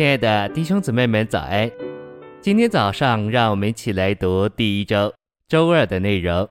亲爱的弟兄姊妹们，早安！今天早上，让我们一起来读第一周周二的内容。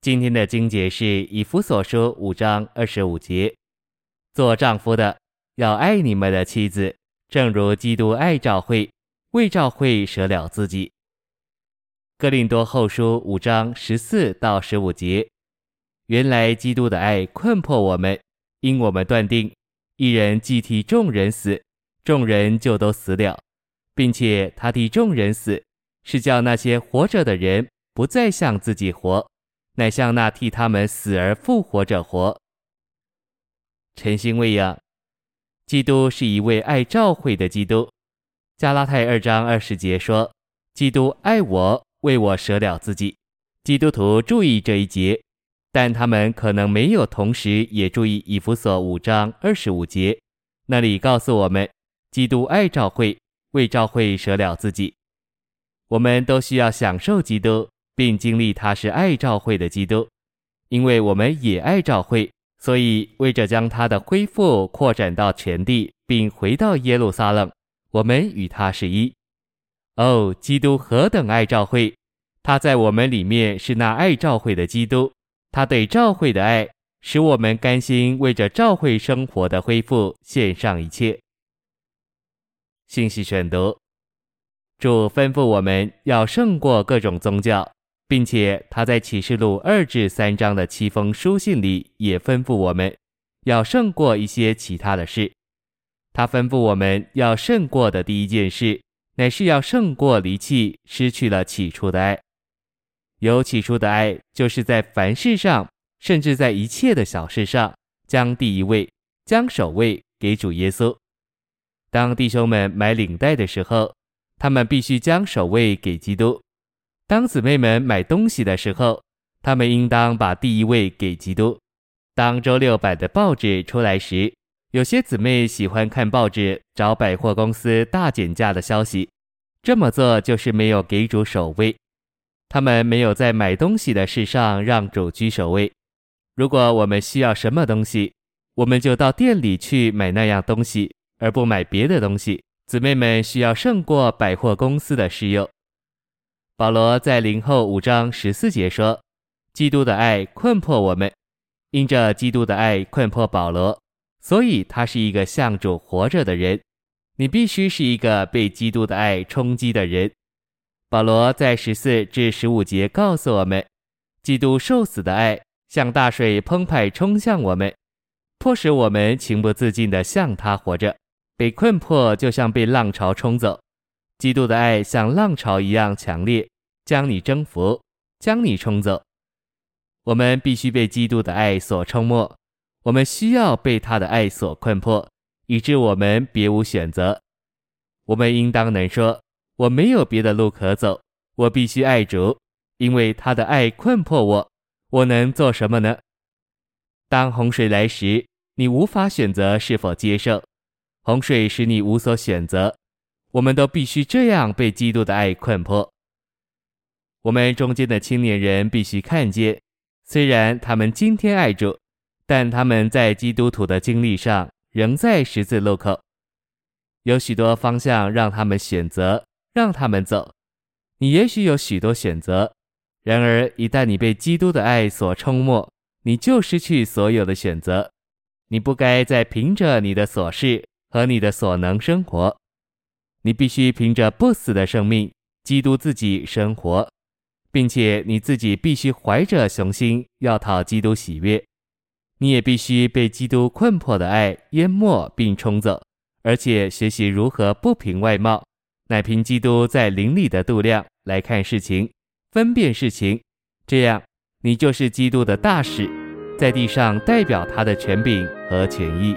今天的经节是以弗所书五章二十五节：做丈夫的要爱你们的妻子，正如基督爱教会，为教会舍了自己。哥林多后书五章十四到十五节：原来基督的爱困迫我们，因我们断定，一人既替众人死，众人就都死了，并且他替众人死，是叫那些活着的人不再向自己活，乃向那替他们死而复活者活。晨星喂养，基督是一位爱召会的基督。加拉太二章二十节说：“基督爱我。”为我舍了自己，基督徒注意这一节，但他们可能没有同时也注意以弗所五章二十五节，那里告诉我们，基督爱教会，为教会舍了自己。我们都需要享受基督，并经历他是爱教会的基督，因为我们也爱教会，所以为着将他的恢复扩展到全地，并回到耶路撒冷，我们与他是一。哦，基督何等爱教会！他在我们里面是那爱教会的基督，他对教会的爱，使我们甘心为着教会生活的恢复献上一切。信息选读：主吩咐我们要胜过各种宗教，并且他在启示录二至三章的七封书信里也吩咐我们要胜过一些其他的事。他吩咐我们要胜过的第一件事。乃是要胜过离弃，失去了起初的爱。有起初的爱，就是在凡事上，甚至在一切的小事上，将第一位、将首位给主耶稣。当弟兄们买领带的时候，他们必须将首位给基督；当姊妹们买东西的时候，他们应当把第一位给基督。当周六版的报纸出来时，有些姊妹喜欢看报纸，找百货公司大减价的消息。这么做就是没有给主首位，他们没有在买东西的事上让主居首位。如果我们需要什么东西，我们就到店里去买那样东西，而不买别的东西。姊妹们需要胜过百货公司的私欲。保罗在零后五章十四节说：“基督的爱困迫我们，因着基督的爱困迫保罗。”所以他是一个向主活着的人，你必须是一个被基督的爱冲击的人。保罗在十四至十五节告诉我们，基督受死的爱像大水澎湃冲向我们，迫使我们情不自禁地向他活着。被困迫就像被浪潮冲走，基督的爱像浪潮一样强烈，将你征服，将你冲走。我们必须被基督的爱所冲没。我们需要被他的爱所困迫，以致我们别无选择。我们应当能说：“我没有别的路可走，我必须爱主，因为他的爱困迫我。我能做什么呢？”当洪水来时，你无法选择是否接受。洪水使你无所选择。我们都必须这样被基督的爱困迫。我们中间的青年人必须看见，虽然他们今天爱主。但他们在基督徒的经历上仍在十字路口，有许多方向让他们选择，让他们走。你也许有许多选择，然而一旦你被基督的爱所冲没，你就失去所有的选择。你不该再凭着你的琐事和你的所能生活，你必须凭着不死的生命，基督自己生活，并且你自己必须怀着雄心，要讨基督喜悦。你也必须被基督困迫的爱淹没并冲走，而且学习如何不凭外貌，乃凭基督在灵里的度量来看事情、分辨事情。这样，你就是基督的大使，在地上代表他的权柄和权益。